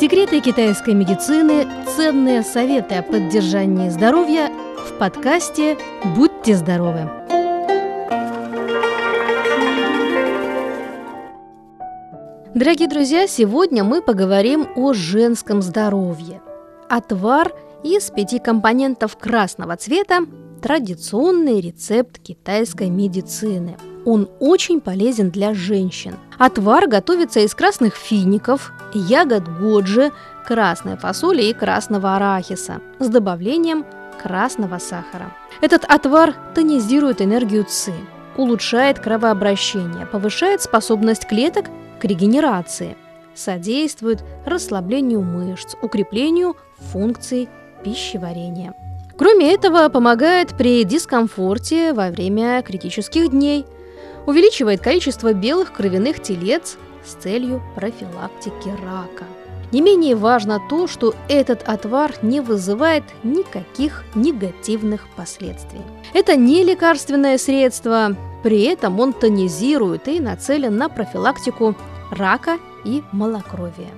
Секреты китайской медицины, ценные советы о поддержании здоровья в подкасте «Будьте здоровы». Дорогие друзья, сегодня мы поговорим о женском здоровье. Отвар из пяти компонентов красного цвета – традиционный рецепт китайской медицины – он очень полезен для женщин. Отвар готовится из красных фиников, ягод годжи, красной фасоли и красного арахиса с добавлением красного сахара. Этот отвар тонизирует энергию ЦИ, улучшает кровообращение, повышает способность клеток к регенерации, содействует расслаблению мышц, укреплению функций пищеварения. Кроме этого, помогает при дискомфорте во время критических дней – увеличивает количество белых кровяных телец с целью профилактики рака. Не менее важно то, что этот отвар не вызывает никаких негативных последствий. Это не лекарственное средство, при этом он тонизирует и нацелен на профилактику рака и малокровия.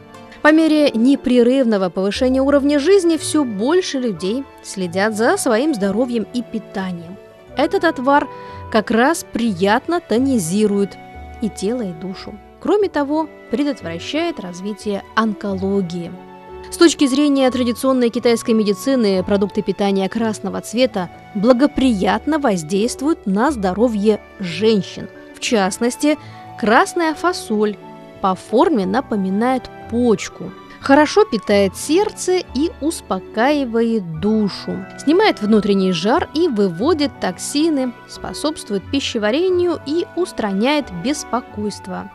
По мере непрерывного повышения уровня жизни все больше людей следят за своим здоровьем и питанием. Этот отвар как раз приятно тонизирует и тело, и душу. Кроме того, предотвращает развитие онкологии. С точки зрения традиционной китайской медицины, продукты питания красного цвета благоприятно воздействуют на здоровье женщин. В частности, красная фасоль по форме напоминает почку – Хорошо питает сердце и успокаивает душу. Снимает внутренний жар и выводит токсины, способствует пищеварению и устраняет беспокойство.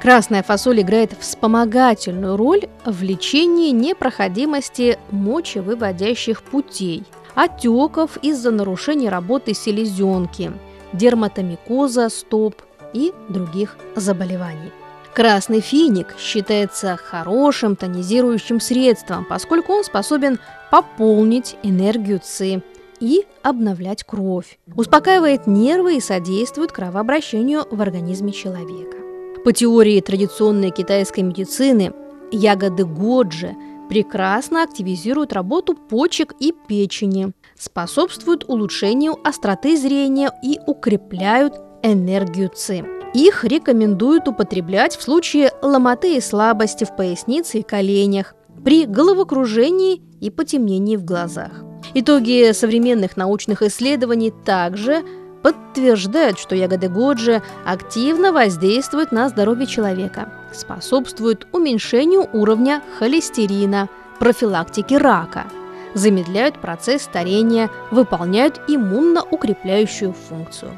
Красная фасоль играет вспомогательную роль в лечении непроходимости мочевыводящих путей, отеков из-за нарушения работы селезенки, дерматомикоза стоп и других заболеваний. Красный финик считается хорошим тонизирующим средством, поскольку он способен пополнить энергию ЦИ и обновлять кровь, успокаивает нервы и содействует кровообращению в организме человека. По теории традиционной китайской медицины, ягоды годжи прекрасно активизируют работу почек и печени, способствуют улучшению остроты зрения и укрепляют энергию ЦИ. Их рекомендуют употреблять в случае ломоты и слабости в пояснице и коленях, при головокружении и потемнении в глазах. Итоги современных научных исследований также подтверждают, что ягоды годжи активно воздействуют на здоровье человека, способствуют уменьшению уровня холестерина, профилактике рака, замедляют процесс старения, выполняют иммуноукрепляющую функцию.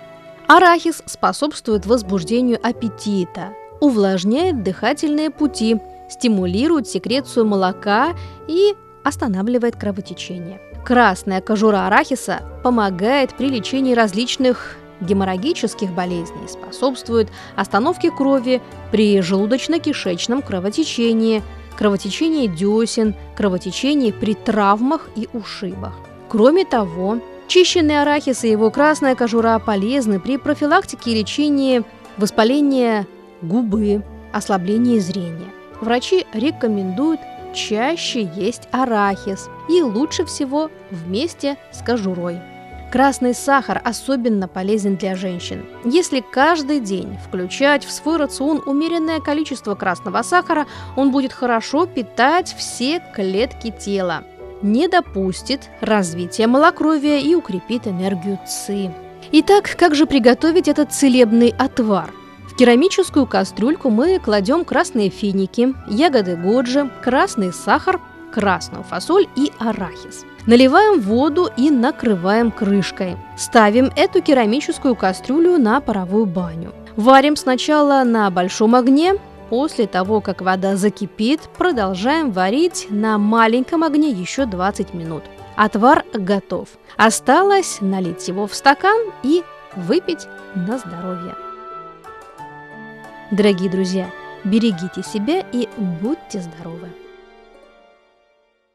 Арахис способствует возбуждению аппетита, увлажняет дыхательные пути, стимулирует секрецию молока и останавливает кровотечение. Красная кожура арахиса помогает при лечении различных геморрагических болезней, способствует остановке крови при желудочно-кишечном кровотечении, кровотечении десен, кровотечении при травмах и ушибах. Кроме того, Чищенный арахис и его красная кожура полезны при профилактике и лечении воспаления губы, ослабления зрения. Врачи рекомендуют чаще есть арахис и лучше всего вместе с кожурой. Красный сахар особенно полезен для женщин. Если каждый день включать в свой рацион умеренное количество красного сахара, он будет хорошо питать все клетки тела не допустит развития малокровия и укрепит энергию ЦИ. Итак, как же приготовить этот целебный отвар? В керамическую кастрюльку мы кладем красные финики, ягоды годжи, красный сахар, красную фасоль и арахис. Наливаем воду и накрываем крышкой. Ставим эту керамическую кастрюлю на паровую баню. Варим сначала на большом огне, После того, как вода закипит, продолжаем варить на маленьком огне еще 20 минут. Отвар готов. Осталось налить его в стакан и выпить на здоровье. Дорогие друзья, берегите себя и будьте здоровы!